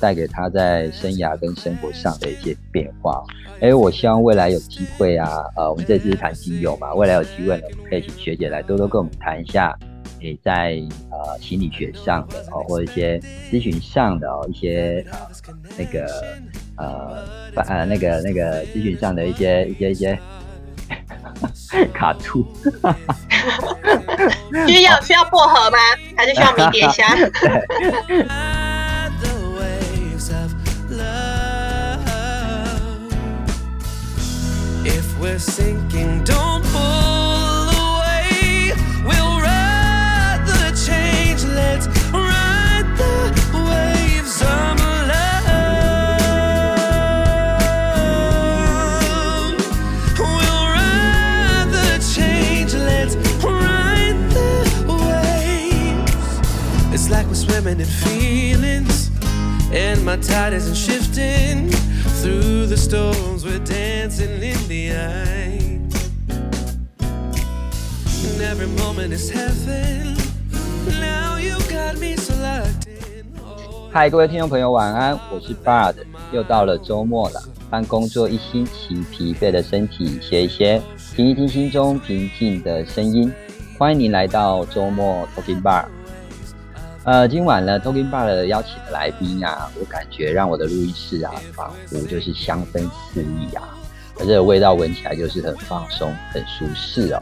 带给他在生涯跟生活上的一些变化。哎，我希望未来有机会啊，呃，我们这次是谈精油嘛，未来有机会呢，可以请学姐来多多跟我们谈一下，诶，在呃心理学上的哦，或者一些咨询上的哦，一些呃那个呃呃那个那个机群上的一些一些一些 卡兔，需要需要薄荷吗？还是需要迷迭香？We're sinking, don't far suspended feelings, and my tide isn't shifting. Through the storms, we're dancing in the eye. And every moment is heaven. Now you got me so locked in. Oh, 嗨，各位听众朋友，晚安，我是 Bard，又到了周末了，帮工作一星期疲惫的身体歇一歇，听一听心中平静的声音。欢迎您来到周末 Talking Bar。呃，今晚呢，Talking Bar 的邀请的来宾啊，我感觉让我的录音室啊，仿佛就是香氛四溢啊，而这个味道闻起来就是很放松、很舒适哦。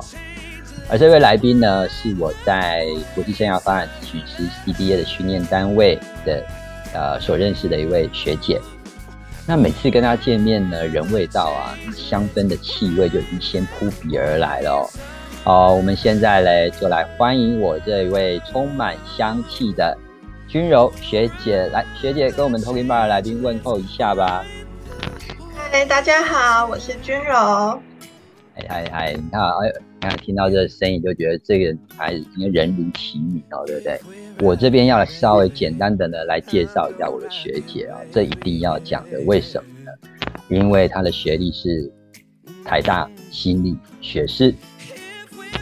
而这位来宾呢，是我在国际生涯发展咨询师 CBA 的训练单位的呃所认识的一位学姐。那每次跟她见面呢，人未到啊，香氛的气味就已经先扑鼻而来了哦。好，我们现在嘞就来欢迎我这位充满香气的君柔学姐来，学姐跟我们 Talking Bar 的来宾问候一下吧。嗨，大家好，我是君柔。嗨嗨嗨，你看啊，哎，你看听到这个声音就觉得这个女孩子今天人如其名哦，对不对？我这边要稍微简单的呢来介绍一下我的学姐啊、这一定要讲的，为什么呢？因为她的学历是台大心理学士，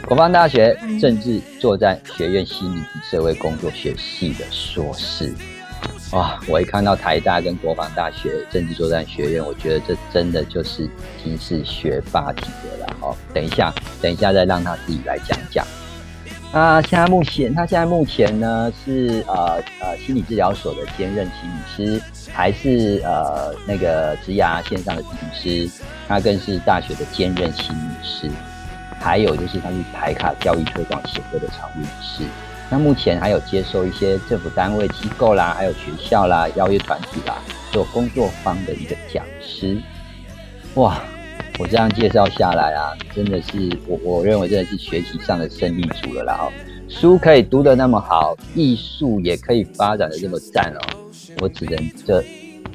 国防大学政治作战学院心理社会工作学系的硕士。哇！我一看到台大跟国防大学政治作战学院，我觉得这真的就是已经是学霸级的了哦。等一下，等一下再让他自己来讲讲。那现在目前，他现在目前呢是呃呃心理治疗所的兼任心理师，还是呃那个职涯线上的咨询师，他更是大学的兼任心理师，还有就是他是台卡教育推广协会的常务理事。那目前还有接受一些政府单位机构啦，还有学校啦、邀约团体啦做工作坊的一个讲师。哇，我这样介绍下来啊，真的是我我认为真的是学习上的胜利组了啦哦。书可以读得那么好，艺术也可以发展的这么赞哦，我只能这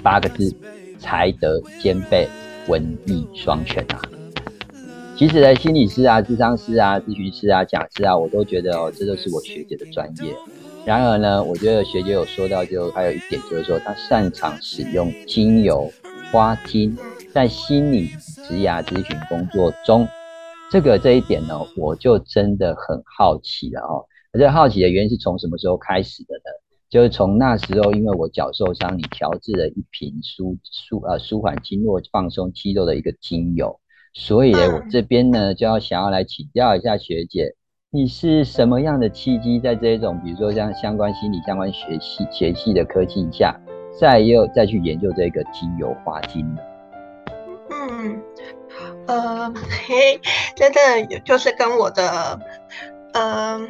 八个字：才德兼备，文艺双全啊。其实呢，心理师啊、智商师啊、咨询师啊、讲师啊，我都觉得哦，这都是我学姐的专业。然而呢，我觉得学姐有说到就，还有一点就是说，她擅长使用精油、花精在心理职涯咨询工作中。这个这一点呢，我就真的很好奇了哦。而这好奇的原因是从什么时候开始的呢？就是从那时候，因为我脚受伤，你调制了一瓶舒舒呃舒缓经络、放松肌肉的一个精油。所以呢，我这边呢就要想要来请教一下学姐，你是什么样的契机，在这种比如说像相关心理相关学系学系的科技下，再又再去研究这个精油花精呢？嗯，呃，嘿，真的就是跟我的，呃。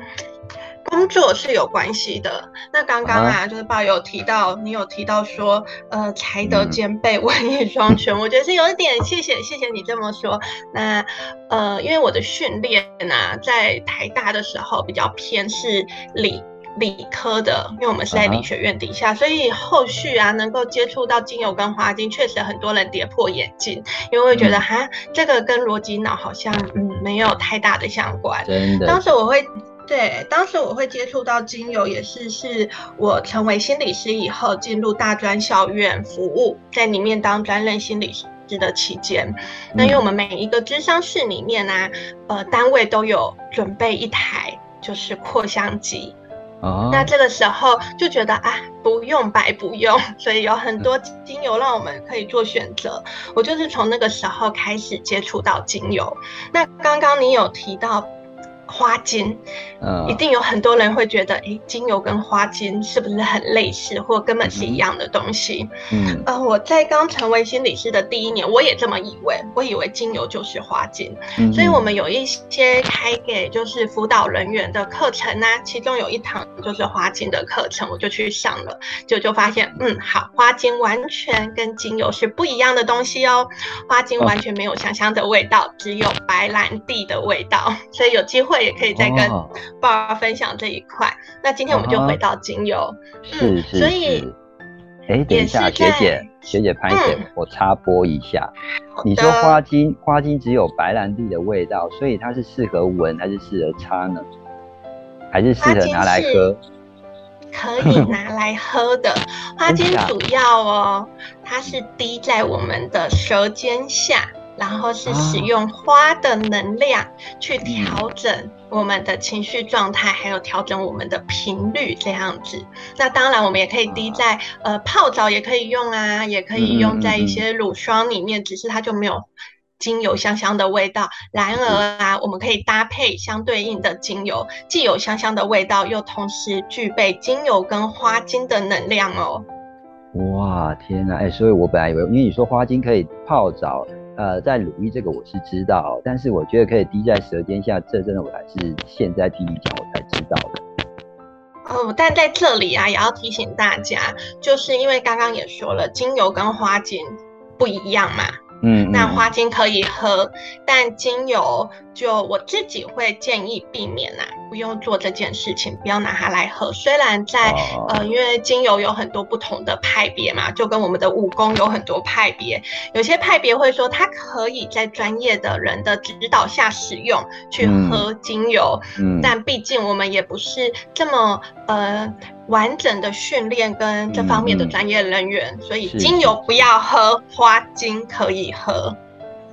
工作是有关系的。那刚刚啊，就是爸有提到，你有提到说，呃，才德兼备，文艺双全，我觉得是有一点，谢谢，谢谢你这么说。那呃，因为我的训练啊，在台大的时候比较偏是理理科的，因为我们是在理学院底下，所以后续啊，能够接触到精油跟花精，确实很多人跌破眼镜，因为会觉得哈，这个跟逻辑脑好像嗯没有太大的相关。真的，当时我会。对，当时我会接触到精油，也是是我成为心理师以后进入大专校院服务，在里面当专任心理师的期间，那因为我们每一个智商室里面呢，呃，单位都有准备一台就是扩香机。那这个时候就觉得啊，不用白不用，所以有很多精油让我们可以做选择。我就是从那个时候开始接触到精油。那刚刚你有提到。花精，嗯，一定有很多人会觉得，哎，精油跟花精是不是很类似，或根本是一样的东西？嗯，呃，我在刚成为心理师的第一年，我也这么以为，我以为精油就是花精，所以我们有一些开给就是辅导人员的课程呢，其中有一堂就是花精的课程，我就去上了，就就发现，嗯，好，花精完全跟精油是不一样的东西哦，花精完全没有香香的味道，只有白兰地的味道，所以有机会。也可以再跟爸爸分享这一块。那今天我们就回到精油，是是是。哎，等一下，学姐，学姐拍姐，我插播一下。你说花精，花精只有白兰地的味道，所以它是适合闻还是适合擦呢？还是适合拿来喝？可以拿来喝的 花精主要哦，它是滴在我们的舌尖下。然后是使用花的能量去调整我们的情绪状态，还有调整我们的频率这样子。那当然，我们也可以滴在呃泡澡也可以用啊，也可以用在一些乳霜里面，只是它就没有精油香香的味道。然而啊，我们可以搭配相对应的精油，既有香香的味道，又同时具备精油跟花精的能量哦。哇，天哪！哎，所以我本来以为，因为你说花精可以泡澡。呃，在鲁豫这个我是知道，但是我觉得可以滴在舌尖下，这真的我还是现在听你讲我才知道的。哦，但在这里啊，也要提醒大家，就是因为刚刚也说了，精油跟花精不一样嘛。嗯，那花精可以喝，但精油就我自己会建议避免呐，不用做这件事情，不要拿它来喝。虽然在呃，因为精油有很多不同的派别嘛，就跟我们的武功有很多派别，有些派别会说它可以在专业的人的指导下使用去喝精油，嗯，但毕竟我们也不是这么呃。完整的训练跟这方面的专业人员，所以精油不要喝，花精可以喝。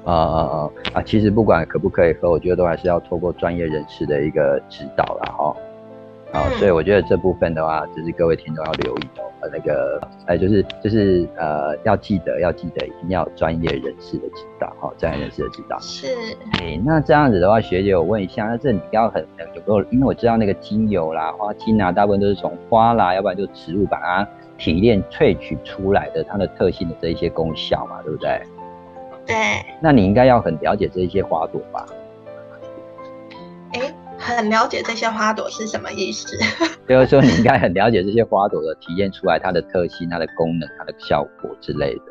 啊啊啊啊！其实不管可不可以喝，我觉得都还是要透过专业人士的一个指导了哈。啊，所以我觉得这部分的话，就是各位听众要留意哦。呃，那个，哎，就是就是呃，要记得要记得，一定要专业人士的指导哈，专业人士的指导。是。哎，那这样子的话，学姐我问一下，那这你要很有没有？因为我知道那个精油啦、花精啊，大部分都是从花啦，要不然就植物把它提炼萃取出来的，它的特性的这一些功效嘛，对不对？对。那你应该要很了解这一些花朵吧？哎。很了解这些花朵是什么意思，就是说你应该很了解这些花朵的体验出来它的特性、它的功能、它的效果之类的。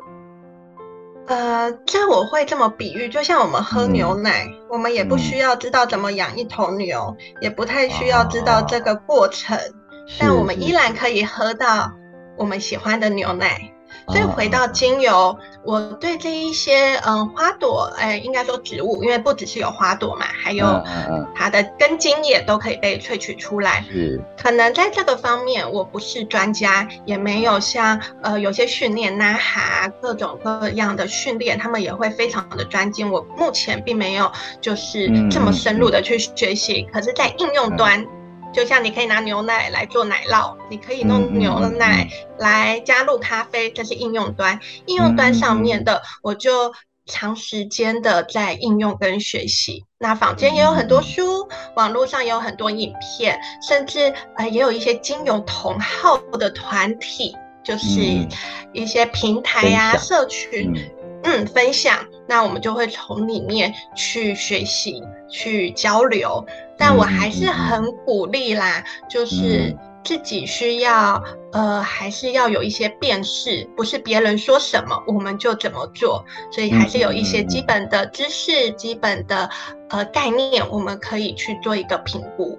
呃，这我会这么比喻，就像我们喝牛奶，我们也不需要知道怎么养一头牛，也不太需要知道这个过程，但我们依然可以喝到我们喜欢的牛奶。所以回到精油，我对这一些嗯花朵，哎，应该说植物，因为不只是有花朵嘛，还有它的根茎叶都可以被萃取出来。是，可能在这个方面我不是专家，也没有像呃有些训练呐哈各种各样的训练，他们也会非常的专精。我目前并没有就是这么深入的去学习，可是，在应用端。就像你可以拿牛奶来做奶酪，你可以弄牛奶来加入咖啡，这是应用端。应用端上面的，我就长时间的在应用跟学习。那坊间也有很多书，网络上也有很多影片，甚至呃也有一些精油同好的团体，就是一些平台呀、社群，嗯，分享。那我们就会从里面去学习、去交流。但我还是很鼓励啦，就是自己需要，呃，还是要有一些辨识，不是别人说什么我们就怎么做，所以还是有一些基本的知识、基本的呃概念，我们可以去做一个评估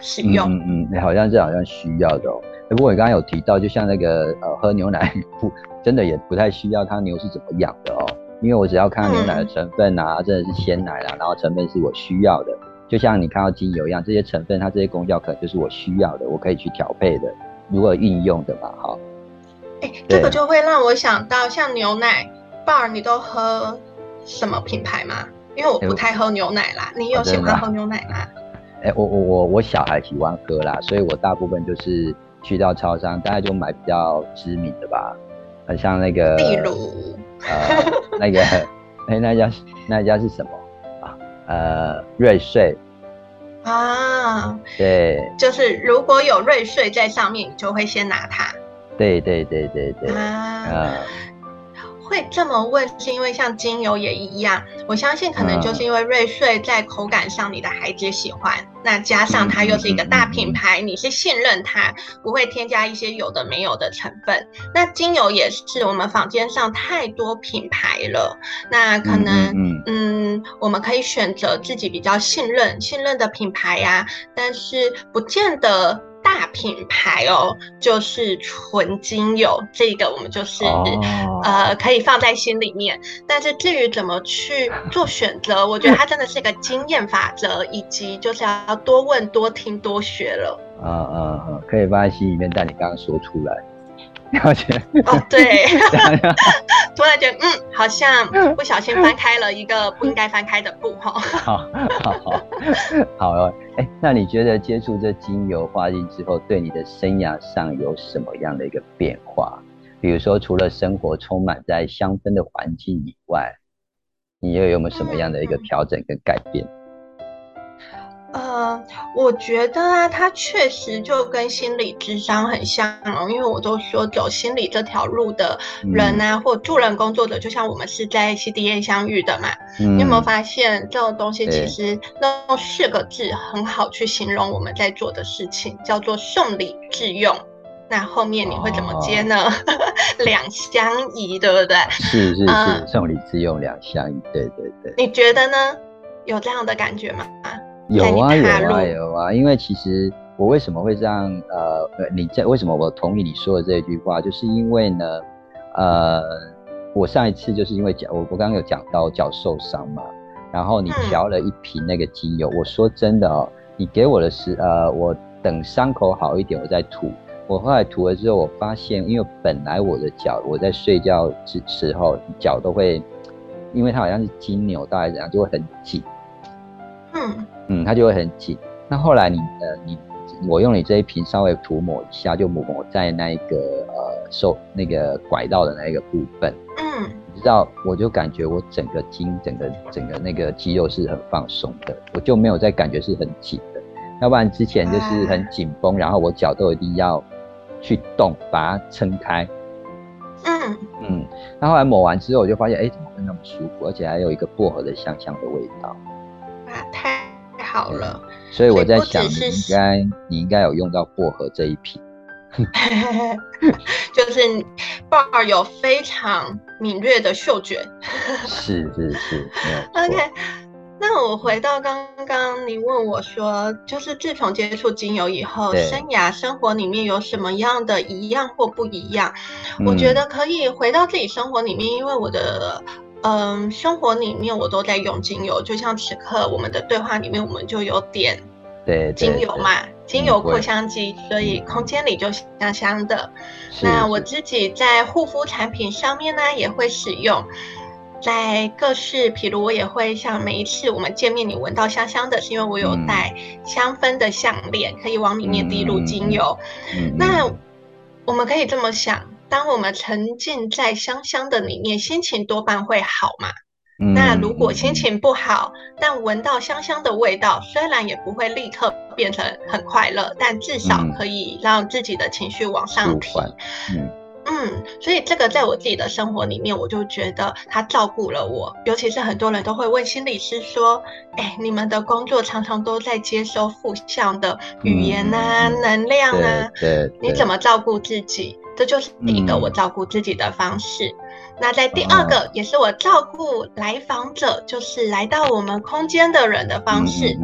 使用。嗯嗯，好像这好像需要的哦。不过你刚刚有提到，就像那个呃喝牛奶 不真的也不太需要它牛是怎么养的哦，因为我只要看到牛奶的成分啊，真的是鲜奶啦，然后成分是我需要的。就像你看到精油一样，这些成分它这些功效可能就是我需要的，我可以去调配的，如何运用的嘛，哈。哎，这个就会让我想到，像牛奶，bar 你都喝什么品牌吗？因为我不太喝牛奶啦，你有喜欢喝牛奶吗？哎，我我我我小孩喜欢喝啦，所以我大部分就是去到超商，大概就买比较知名的吧，很像那个，例如，呃，那个，哎，那家那家是什么啊？呃，瑞穗。啊，对，就是如果有瑞穗在上面，你就会先拿它。对对对对对。啊。会这么问，是因为像精油也一样，我相信可能就是因为瑞穗在口感上你的孩子喜欢，那加上它又是一个大品牌，你是信任它不会添加一些有的没有的成分。那精油也是我们坊间上太多品牌了，那可能嗯，我们可以选择自己比较信任信任的品牌呀，但是不见得。大品牌哦，就是纯精油，这个我们就是呃可以放在心里面。但是至于怎么去做选择，我觉得它真的是一个经验法则，以及就是要多问、多听、多学了。啊啊啊！可以放在心里面，但你刚刚说出来。了解哦，对，突然觉得嗯，好像不小心翻开了一个不应该翻开的布哈。好，好，好，好哦。哎，那你觉得接触这精油花精之后，对你的生涯上有什么样的一个变化？比如说，除了生活充满在香氛的环境以外，你又有没有什么样的一个调整跟改变？呃，我觉得啊，它确实就跟心理智商很像哦，因为我都说走心理这条路的人啊，或助人工作者，就像我们是在 CDA 相遇的嘛。你有没有发现这种东西其实用四个字很好去形容我们在做的事情，叫做送礼致用。那后面你会怎么接呢？两相宜，对不对？是是是，送礼致用两相宜，对对对。你觉得呢？有这样的感觉吗？有啊有啊有啊，因为其实我为什么会这样？呃，你在为什么我同意你说的这一句话？就是因为呢，呃，我上一次就是因为脚，我我刚刚有讲到脚受伤嘛，然后你调了一瓶那个精油，我说真的哦，你给我的是呃，我等伤口好一点我再涂。我后来涂了之后，我发现，因为本来我的脚我在睡觉之时候脚都会，因为它好像是筋扭到还是怎样，就会很紧。嗯。嗯，它就会很紧。那后来你呃，你我用你这一瓶稍微涂抹一下，就抹抹在那一个呃受那个拐道的那一个部分。嗯，你知道，我就感觉我整个筋、整个整个那个肌肉是很放松的，我就没有再感觉是很紧的。要不然之前就是很紧绷，然后我脚都一定要去动把它撑开。嗯嗯，那后来抹完之后，我就发现，哎，怎么会那么舒服，而且还有一个薄荷的香香的味道。啊，太。好了，所以我在想，你应该你应该有用到薄荷这一瓶，就是鲍有非常敏锐的嗅觉，是是是，OK。那我回到刚刚你问我说，就是自从接触精油以后，生涯生活里面有什么样的一样或不一样？我觉得可以回到自己生活里面，因为我的。嗯，生活里面我都在用精油，就像此刻我们的对话里面，我们就有点对精油嘛，精油扩香机，所以空间里就香香的。那我自己在护肤产品上面呢，也会使用，在各式，比如我也会像每一次我们见面，你闻到香香的，是因为我有带香氛的项链，可以往里面滴入精油。那我们可以这么想。当我们沉浸在香香的里面，心情多半会好嘛。那如果心情不好，但闻到香香的味道，虽然也不会立刻变成很快乐，但至少可以让自己的情绪往上提。嗯嗯，所以这个在我自己的生活里面，我就觉得他照顾了我。尤其是很多人都会问心理师说：“哎，你们的工作常常都在接收负向的语言啊、能量啊，你怎么照顾自己？”这就是一个我照顾自己的方式。那在第二个，也是我照顾来访者，就是来到我们空间的人的方式。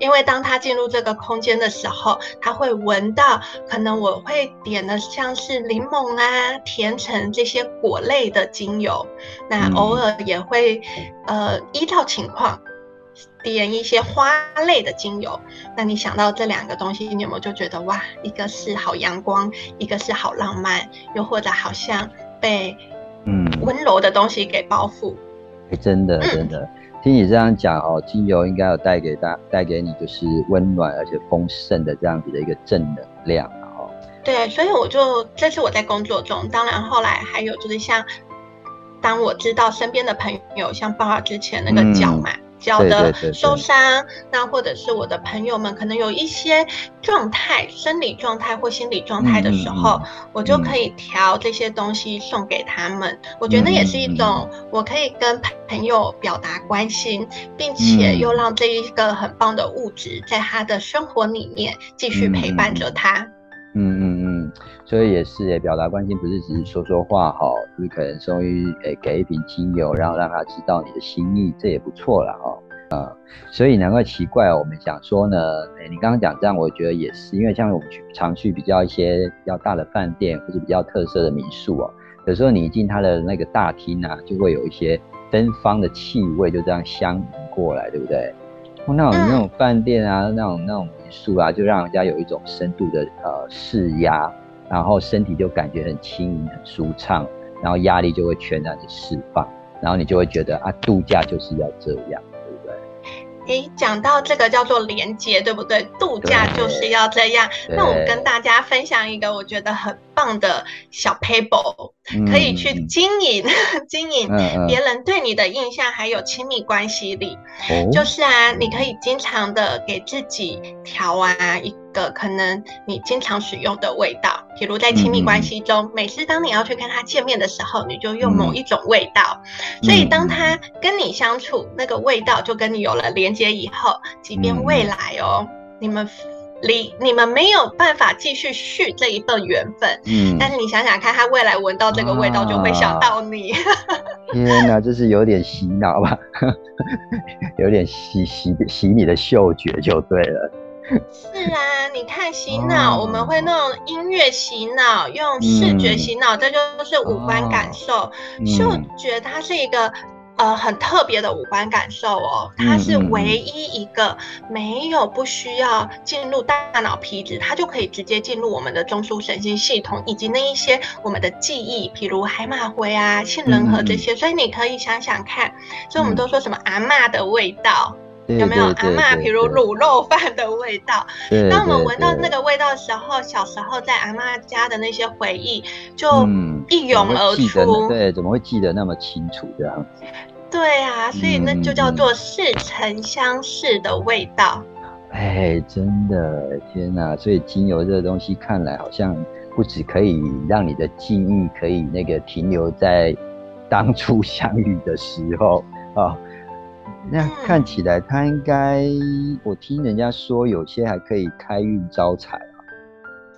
因为当他进入这个空间的时候，他会闻到，可能我会点的像是柠檬啊、甜橙这些果类的精油。那偶尔也会，呃，依照情况。点一些花类的精油，那你想到这两个东西，你有没有就觉得哇，一个是好阳光，一个是好浪漫，又或者好像被嗯，温柔的东西给包覆。哎，真的真的，听你这样讲哦，精油应该有带给大带给你就是温暖而且丰盛的这样子的一个正能量哦。对，所以我就这是我在工作中，当然后来还有就是像，当我知道身边的朋友像爸爸之前那个脚嘛。脚的受伤，那或者是我的朋友们可能有一些状态，生理状态或心理状态的时候，我就可以调这些东西送给他们。我觉得那也是一种，我可以跟朋友表达关心，并且又让这一个很棒的物质在他的生活里面继续陪伴着他。嗯嗯嗯，所以也是诶，表达关心不是只是说说话哈，就是可能终于诶给一瓶精油，然后让他知道你的心意，这也不错了哈。呃，所以难怪奇怪，我们想说呢，诶，你刚刚讲这样，我觉得也是，因为像我们去常去比较一些比较大的饭店或者比较特色的民宿哦，有时候你一进他的那个大厅啊，就会有一些芬芳的气味就这样香迎过来，对不对？哦那种那种饭店啊，那种那种民宿啊，就让人家有一种深度的呃释压，然后身体就感觉很轻盈、很舒畅，然后压力就会全然的释放，然后你就会觉得啊，度假就是要这样，对不对？诶，讲到这个叫做连接，对不对？度假就是要这样。那我跟大家分享一个我觉得很棒的小 paper，可以去经营 经营别人对你的印象，还有亲密关系里，就是啊，你可以经常的给自己调啊一个可能你经常使用的味道，比如在亲密关系中，每次当你要去跟他见面的时候，你就用某一种味道，所以当他跟你相处，那个味道就跟你有了连接以后，即便未来哦，你们。离你们没有办法继续续这一份缘分，嗯，但是你想想看，他未来闻到这个味道就会想到你。天哪，这是有点洗脑吧？有点洗洗洗你的嗅觉就对了。是啊，你看洗脑，我们会弄音乐洗脑，用视觉洗脑，这就是五官感受。嗅觉它是一个。呃，很特别的五官感受哦，它是唯一一个没有不需要进入大脑皮质，它就可以直接进入我们的中枢神经系统以及那一些我们的记忆，比如海马回啊、杏仁核这些。所以你可以想想看，所以我们都说什么阿妈的味道，有没有阿妈？比如卤肉饭的味道。当我们闻到那个味道的时候，小时候在阿妈家的那些回忆就一涌而出。对，怎么会记得那么清楚这样子？对啊，所以那就叫做似曾相识的味道。哎，真的，天哪！所以精油这个东西，看来好像不止可以让你的记忆可以那个停留在当初相遇的时候啊。那看起来他应该，我听人家说有些还可以开运招财啊。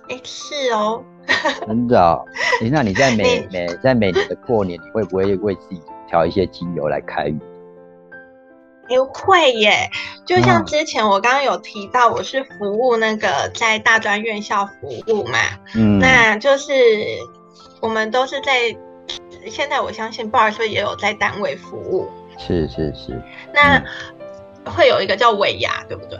哎，是哦。真的？哎，那你在每每在每年的过年，你会不会为自己？调一些精油来开运，哎，会耶！就像之前我刚刚有提到，我是服务那个在大专院校服务嘛，嗯，那就是我们都是在现在，我相信鲍尔说也有在单位服务，是是是。那会有一个叫尾牙，对不对？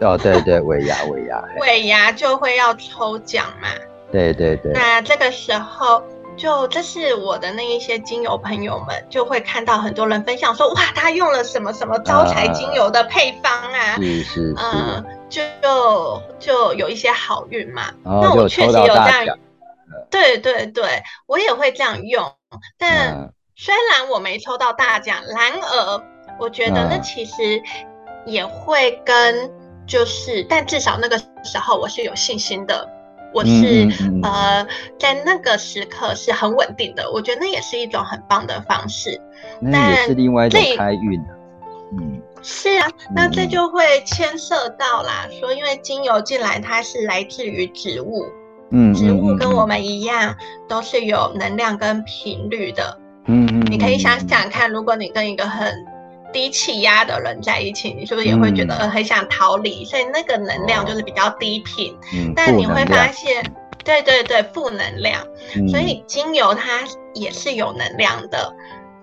哦，对对，尾牙 尾牙，尾牙就会要抽奖嘛，对对对。那这个时候。就这是我的那一些精油朋友们，就会看到很多人分享说，哇，他用了什么什么招财精油的配方啊，是是，嗯，就就有一些好运嘛。那我确实有这样，对对对，我也会这样用。但虽然我没抽到大奖，然而我觉得那其实也会跟就是，但至少那个时候我是有信心的。我是呃，在那个时刻是很稳定的，我觉得那也是一种很棒的方式。那也是另外一种开运。嗯，是啊，那这就会牵涉到啦，说因为精油进来，它是来自于植物，嗯，植物跟我们一样，都是有能量跟频率的。你可以想想看，如果你跟一个很低气压的人在一起，你是不是也会觉得很想逃离？所以那个能量就是比较低频。嗯，但你会发现，对对对，负能量。所以精油它也是有能量的。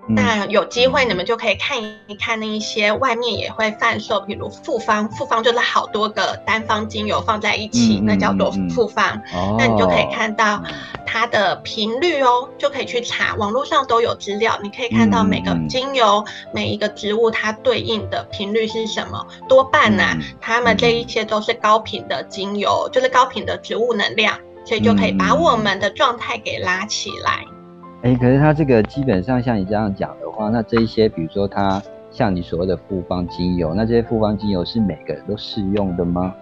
那有机会你们就可以看一看那一些外面也会贩售，比如复方，复方就是好多个单方精油放在一起，那叫做复方。那你就可以看到它的频率哦，就可以去查，网络上都有资料，你可以看到每个精油、每一个植物它对应的频率是什么。多半呢，它们这一些都是高频的精油，就是高频的植物能量，所以就可以把我们的状态给拉起来。哎，可是它这个基本上像你这样讲的话，那这一些，比如说它像你所谓的复方精油，那这些复方精油是每个人都适用的吗？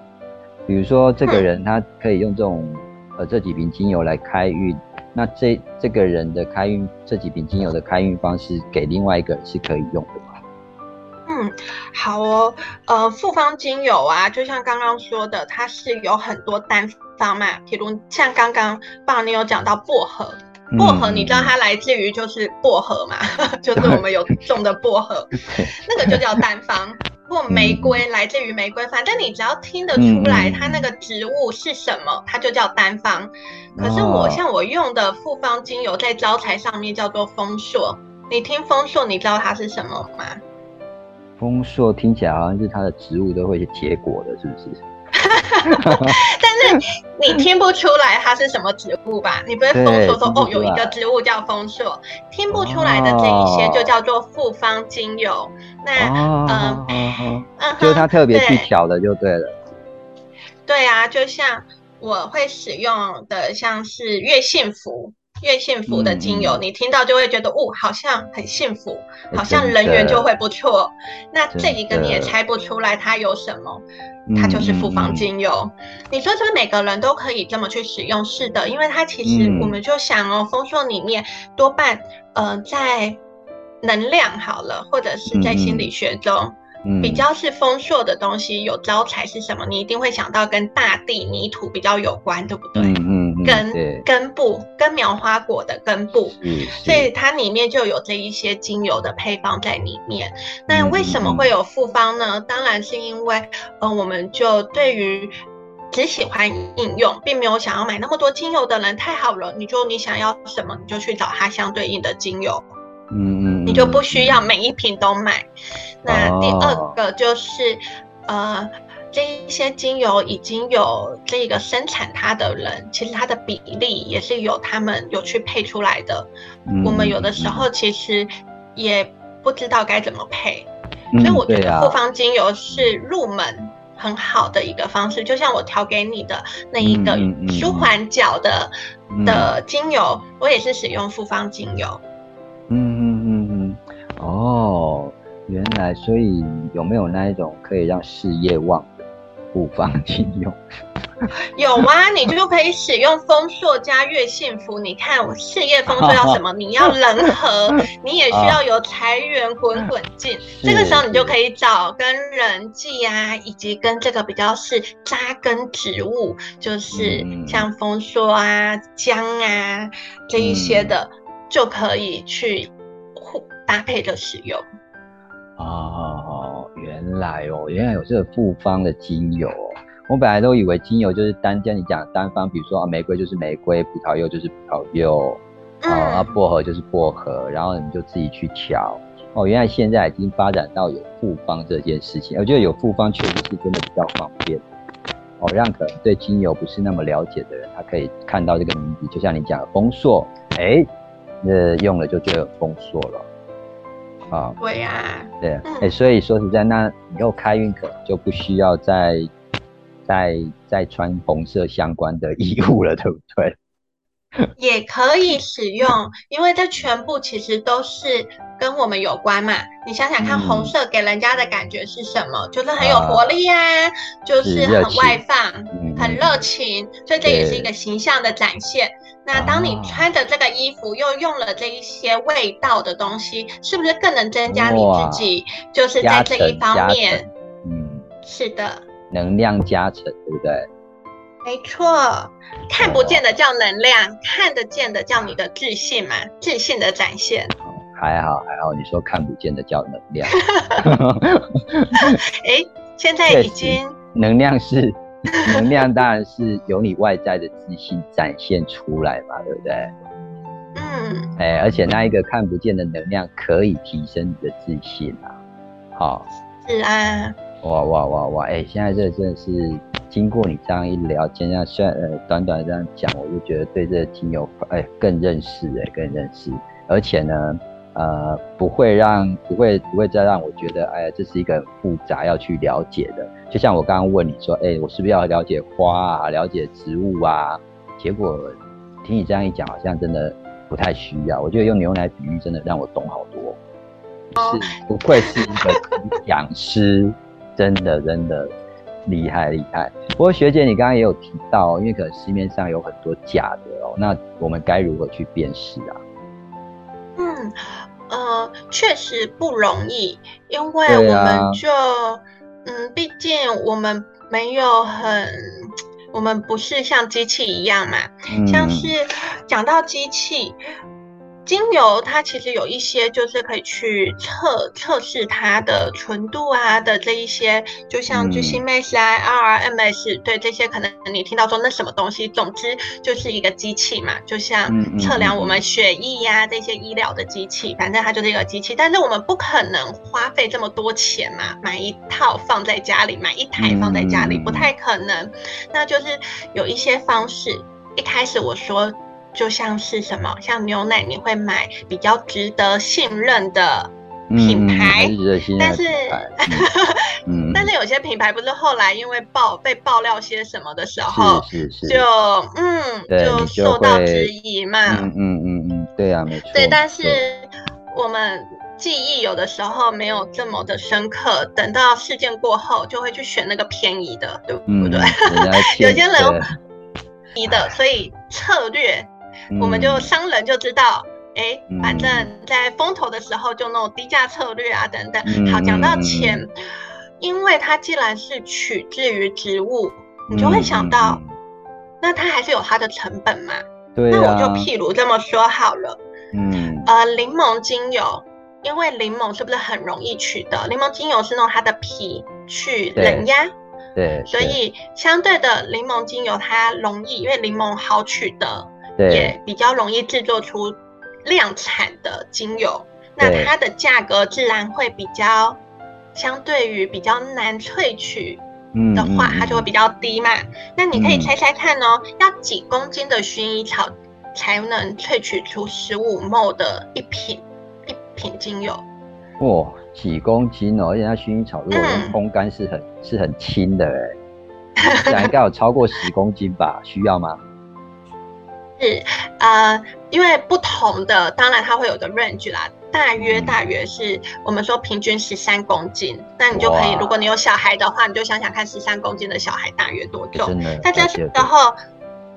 比如说这个人他可以用这种呃这几瓶精油来开运，那这这个人的开运这几瓶精油的开运方式给另外一个人是可以用的吗？嗯，好哦，呃，复方精油啊，就像刚刚说的，它是有很多单方嘛，比如像刚刚爸你有讲到薄荷。薄荷，你知道它来自于就是薄荷嘛，就是我们有种的薄荷，那个就叫单方。或玫瑰来自于玫瑰，反正你只要听得出来它那个植物是什么，它就叫单方。可是我像我用的复方精油在招财上面叫做丰硕，你听丰硕，你知道它是什么吗？丰硕听起来好像是它的植物都会结果的，是不是？但是你听不出来它是什么植物吧？你不会封锁说哦，有一个植物叫丰硕，听不出来的这一些就叫做复方精油。那嗯嗯，就是它特别去调的就对了。对啊，就像我会使用的，像是月幸福。越幸福的精油，你听到就会觉得，哦，好像很幸福，好像人缘就会不错。那这一个你也猜不出来它有什么，它就是复方精油。你说是不是每个人都可以这么去使用？是的，因为它其实我们就想哦，丰硕里面多半呃在能量好了，或者是在心理学中。比较是丰硕的东西，有招财是什么？你一定会想到跟大地泥土比较有关，对不对？根根部，跟苗花果的根部，所以它里面就有这一些精油的配方在里面。那为什么会有复方呢？当然是因为，嗯，我们就对于只喜欢应用，并没有想要买那么多精油的人，太好了，你就你想要什么，你就去找它相对应的精油。嗯嗯，你就不需要每一瓶都买。那第二个就是，呃，这一些精油已经有这个生产它的人，其实它的比例也是有他们有去配出来的。我们有的时候其实也不知道该怎么配，所以我觉得复方精油是入门很好的一个方式。就像我调给你的那一个舒缓脚的的精油，我也是使用复方精油。嗯嗯嗯嗯，哦，原来，所以有没有那一种可以让事业旺的复方精油？有啊，你就可以使用丰硕加越幸福。你看，我事业丰硕要什么？你要人和，你也需要有财源滚滚进。这个时候，你就可以找跟人际啊，以及跟这个比较是扎根植物，就是像丰硕啊、姜啊这一些的。就可以去互搭配着使用。哦，原来哦，原来有这个复方的精油。我本来都以为精油就是单，像你讲单方，比如说啊，玫瑰就是玫瑰，葡萄柚就是葡萄柚，啊，薄荷就是薄荷，然后你就自己去调。哦，原来现在已经发展到有复方这件事情。我觉得有复方确实是真的比较方便。哦，让可能对精油不是那么了解的人，他可以看到这个名字，就像你讲的丰硕，哎。呃，用了就就有丰硕了，啊，对呀，对，哎，所以说实在，那以后开运可能就不需要再再再穿红色相关的衣物了，对不对？也可以使用，因为这全部其实都是跟我们有关嘛。你想想看，红色给人家的感觉是什么？就是很有活力啊，就是很外放，很热情，所以这也是一个形象的展现。那当你穿着这个衣服，又用了这一些味道的东西，是不是更能增加你自己？就是在这一方面，嗯，是的，能量加成，对不对？没错，看不见的叫能量，看得见的叫你的自信嘛，自信的展现。还好还好，你说看不见的叫能量。哎，现在已经能量是。能量当然是由你外在的自信展现出来嘛，对不对？嗯，哎，而且那一个看不见的能量可以提升你的自信啊。好，是啊，哇哇哇哇，哎，现在这真的是经过你这样一聊，今天虽然呃短短这样讲，我就觉得对这个听友哎更认识哎更认识，而且呢。呃，不会让不会不会再让我觉得，哎呀，这是一个很复杂要去了解的。就像我刚刚问你说，哎，我是不是要了解花啊，了解植物啊？结果听你这样一讲，好像真的不太需要。我觉得用牛奶比喻，真的让我懂好多。是不愧是一个讲师，真的真的厉害厉害。不过学姐，你刚刚也有提到，因为可能市面上有很多假的哦，那我们该如何去辨识啊？嗯。呃，确实不容易，因为我们就，嗯，毕竟我们没有很，我们不是像机器一样嘛，像是讲到机器。精油它其实有一些就是可以去测测试它的纯度啊的这一些，就像 G C M S 啊、R R M S，对这些可能你听到说那什么东西，总之就是一个机器嘛，就像测量我们血液呀这些医疗的机器，反正它就是一个机器。但是我们不可能花费这么多钱嘛，买一套放在家里，买一台放在家里，不太可能。那就是有一些方式，一开始我说。就像是什么，像牛奶，你会买比较值得信任的品牌，但是，但是有些品牌不是后来因为爆被爆料些什么的时候，是是是，就嗯，就受到质疑嘛，嗯嗯嗯嗯，对啊，没错，对，但是我们记忆有的时候没有这么的深刻，等到事件过后，就会去选那个便宜的，对不对？有些人便宜的，所以策略。我们就商人就知道，哎，反正在风投的时候就那种低价策略啊等等。好，讲到钱，因为它既然是取自于植物，你就会想到，那它还是有它的成本嘛。对那我就譬如这么说好了，嗯，呃，柠檬精油，因为柠檬是不是很容易取得？柠檬精油是用它的皮去冷压，对，所以相对的柠檬精油它容易，因为柠檬好取得。也比较容易制作出量产的精油，那它的价格自然会比较，相对于比较难萃取的话，它就会比较低嘛。那你可以猜猜看哦，要几公斤的薰衣草才能萃取出十五 ml 的一瓶一瓶精油？哇，几公斤哦！而且它薰衣草如果烘干是很是很轻的哎，这 应该有超过十公斤吧？需要吗？是，呃，因为不同的，当然它会有个 range 啦，大约大约是我们说平均十三公斤，那你就可以，如果你有小孩的话，你就想想看，十三公斤的小孩大约多重？那这时候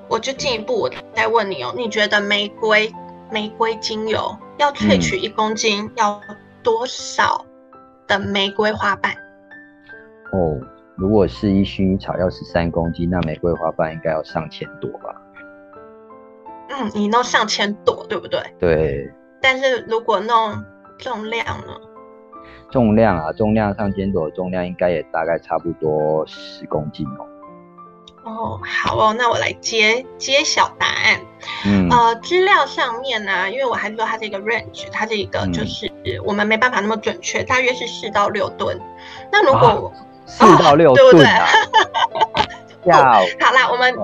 我就进一步我再问你哦，你觉得玫瑰玫瑰精油要萃取一公斤要多少的玫瑰花瓣？哦，如果是一薰衣草要十三公斤，那玫瑰花瓣应该要上千朵吧？嗯，你弄上千朵，对不对？对。但是如果弄重量呢？重量啊，重量上千朵，重量应该也大概差不多十公斤哦。哦，好哦，那我来揭揭晓答案。嗯。呃，资料上面呢，因为我还是说它是一个 range，它是一个就是我们没办法那么准确，大约是四到六吨。那如果四到六吨啊？要 好啦，我们。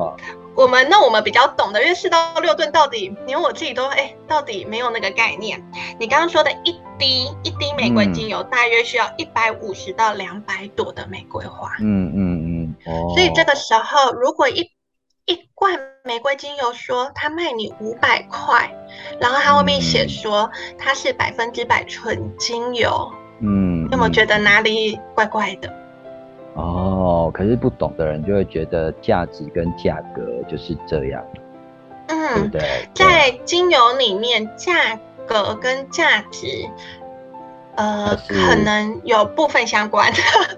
我们那我们比较懂的，因为四到六吨到底，连我自己都哎，到底没有那个概念。你刚刚说的一滴一滴玫瑰精油，大约需要一百五十到两百朵的玫瑰花。嗯嗯嗯。哦。所以这个时候，如果一一罐玫瑰精油说它卖你五百块，然后它后面写说它是百分之百纯精油，嗯，有没有觉得哪里怪怪的？哦，可是不懂的人就会觉得价值跟价格就是这样，嗯，对，在精油里面，价格跟价值，呃，可能有部分相关，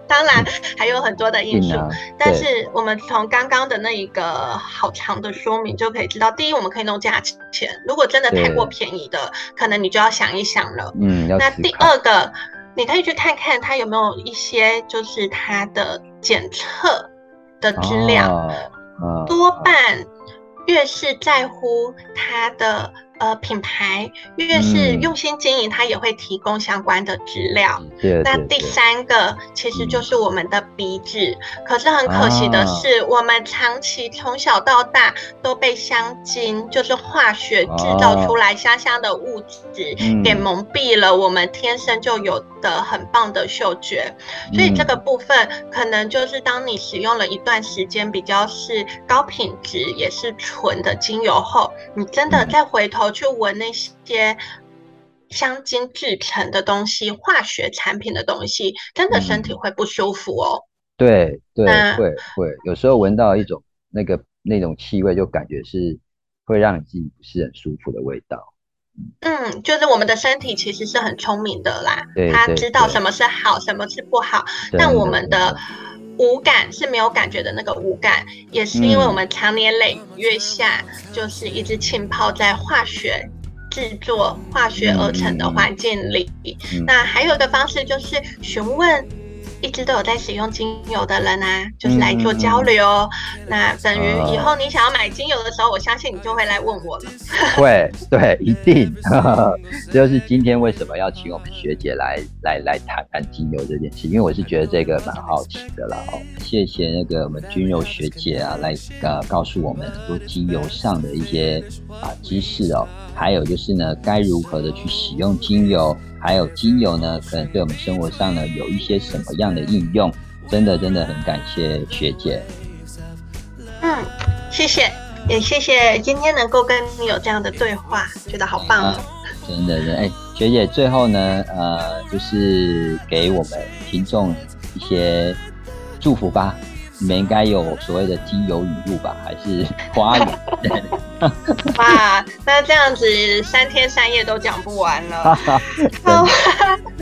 当然还有很多的因素。但是我们从刚刚的那一个好长的说明就可以知道，第一，我们可以弄价钱，如果真的太过便宜的，可能你就要想一想了。嗯，那第二个。你可以去看看它有没有一些，就是它的检测的资料，多半越是在乎它的呃，品牌越是用心经营，它也会提供相关的资料。那第三个其实就是我们的鼻子，可是很可惜的是，我们长期从小到大都被香精，就是化学制造出来香香的物质给蒙蔽了，我们天生就有的很棒的嗅觉。所以这个部分可能就是当你使用了一段时间比较是高品质也是纯的精油后，你真的再回头。去闻那些香精制成的东西、化学产品的东西，真的身体会不舒服哦。对对，会会。有时候闻到一种那个那种气味，就感觉是会让你自己不是很舒服的味道。嗯，就是我们的身体其实是很聪明的啦，他知道什么是好，什么是不好，但我们的五感是没有感觉的那个无感，也是因为我们长年累月下就是一直浸泡在化学制作、化学而成的环境里。那还有一个方式就是询问。一直都有在使用精油的人啊，就是来做交流。那等于以后你想要买精油的时候，我相信你就会来问我了。会，对，一定。这就是今天为什么要请我们学姐来来来谈谈精油这件事，因为我是觉得这个蛮好奇的啦。哦，谢谢那个我们君柔学姐啊，来呃告诉我们很多精油上的一些啊知识哦。还有就是呢，该如何的去使用精油？还有精油呢，可能对我们生活上呢有一些什么样的应用？真的真的很感谢学姐。嗯，谢谢，也谢谢今天能够跟你有这样的对话，觉得好棒哦。真的，真哎，学姐最后呢，呃，就是给我们听众一些祝福吧。你们应该有所谓的精油语录吧？还是花语？哇，那这样子三天三夜都讲不完了。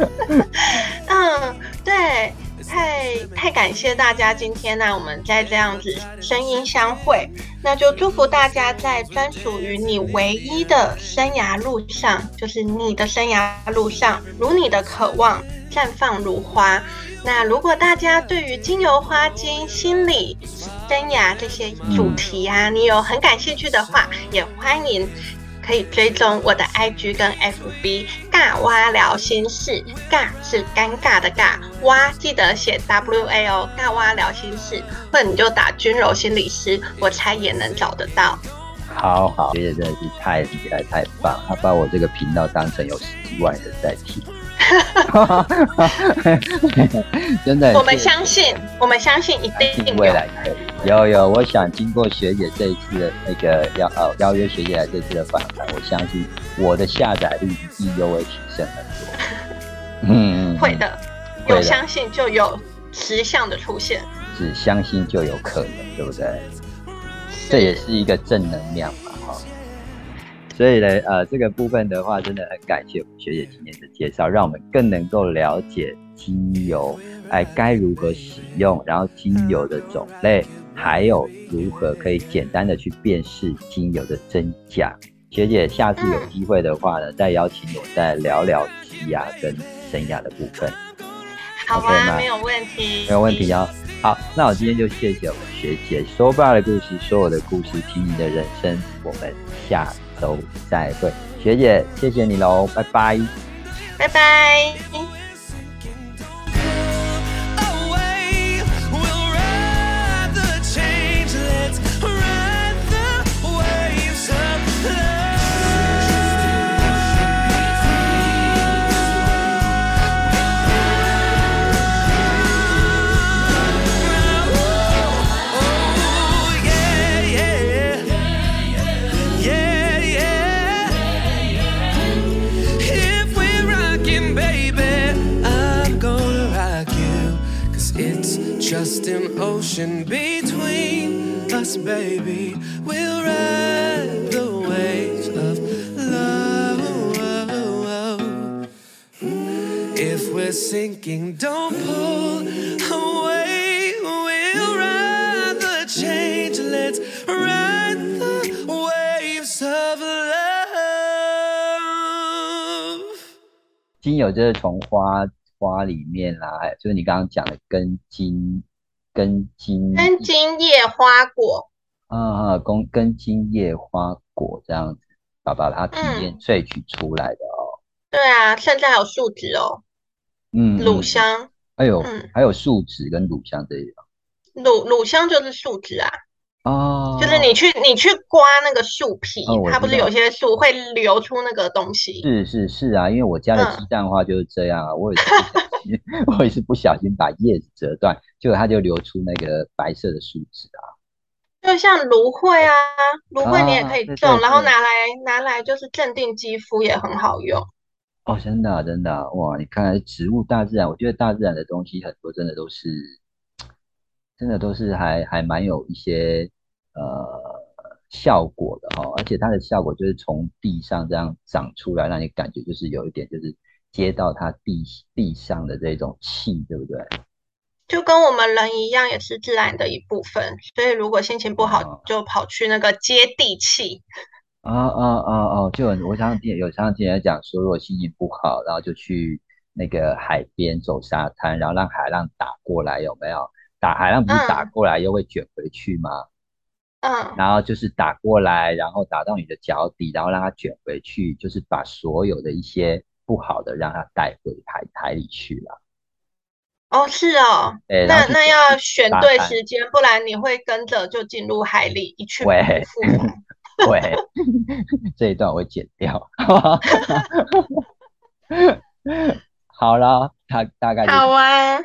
嗯，对，太太感谢大家今天呢，我们在这样子声音相会，那就祝福大家在专属于你唯一的生涯路上，就是你的生涯路上，如你的渴望。绽放如花。那如果大家对于精油花精、心理、生涯这些主题啊，你有很感兴趣的话，也欢迎可以追踪我的 IG 跟 FB，尬蛙聊心事。尬是尴尬的尬，蛙记得写 W A O，尬蛙聊心事，或者你就打君柔心理师，我猜也能找得到。好好，觉得真的是太厉害、太棒，他把我这个频道当成有十几万人在听。真的，我们相信，我们相信一定未来可以有有。我想经过学姐这一次的那个邀呃邀约学姐来这次的访谈，我相信我的下载率一定又会提升很多。嗯，会的，有相信就有实相的出现，只相信就有可能，对不对？这也是一个正能量。所以呢，呃，这个部分的话，真的很感谢我们学姐今天的介绍，让我们更能够了解精油，哎，该如何使用，然后精油的种类，还有如何可以简单的去辨识精油的真假。学姐，下次有机会的话呢，再邀请我再聊聊职涯跟生涯的部分。好啊，没有问题，没有问题哦。好，那我今天就谢谢我们学姐说爸的故事，说我的故事，听你的人生。我们下。都再会，学姐，谢谢你喽，拜拜，拜拜。just an ocean between us, baby. We'll ride the waves of love. If we're sinking, don't pull away. We'll ride the change. Let's ride the waves of love. 精油就是从花 花里面啦，就是你刚刚讲的根茎。根茎根茎叶花果，啊啊，根根茎叶花果这样子，把把它提炼萃取出来的哦。对啊，甚至还有树脂哦，嗯，乳香，还有嗯还有树脂跟乳香这一种乳乳香就是树脂啊，哦，就是你去你去刮那个树皮哦，它不是有些树会流出那个东西，是是是啊，因为我家的嗯鸡蛋花就是这样啊，我也是不小心，我也是不小心把叶子折断，结果它就流出那个白色的树脂啊。就像芦荟啊，芦荟你也可以种，对对然后拿来拿来就是镇定肌肤也很好用。哦，真的啊真的啊哇！你看植物大自然，我觉得大自然的东西很多真的都是，真的都是还还蛮有一些呃效果的哈、而且它的效果就是从地上这样长出来，让你感觉就是有一点就是接到它地地上的这种气，对不对？就跟我们人一样，也是自然的一部分。所以如果心情不好哦，就跑去那个接地气。啊啊啊啊！就有我常常听有常常听人讲说，如果心情不好，然后就去那个海边走沙滩，然后让海浪打过来，有没有？打海浪不是打嗯过来又会卷回去吗？嗯，然后就是打过来，然后打到你的脚底，然后让它卷回去，就是把所有的一些不好的让它带回海海里去了。哦，是哦，对，那那要选对时间，不然你会跟着就进入海里，一去不喂复返。对，这一段我会剪掉。好了，大大概好啊，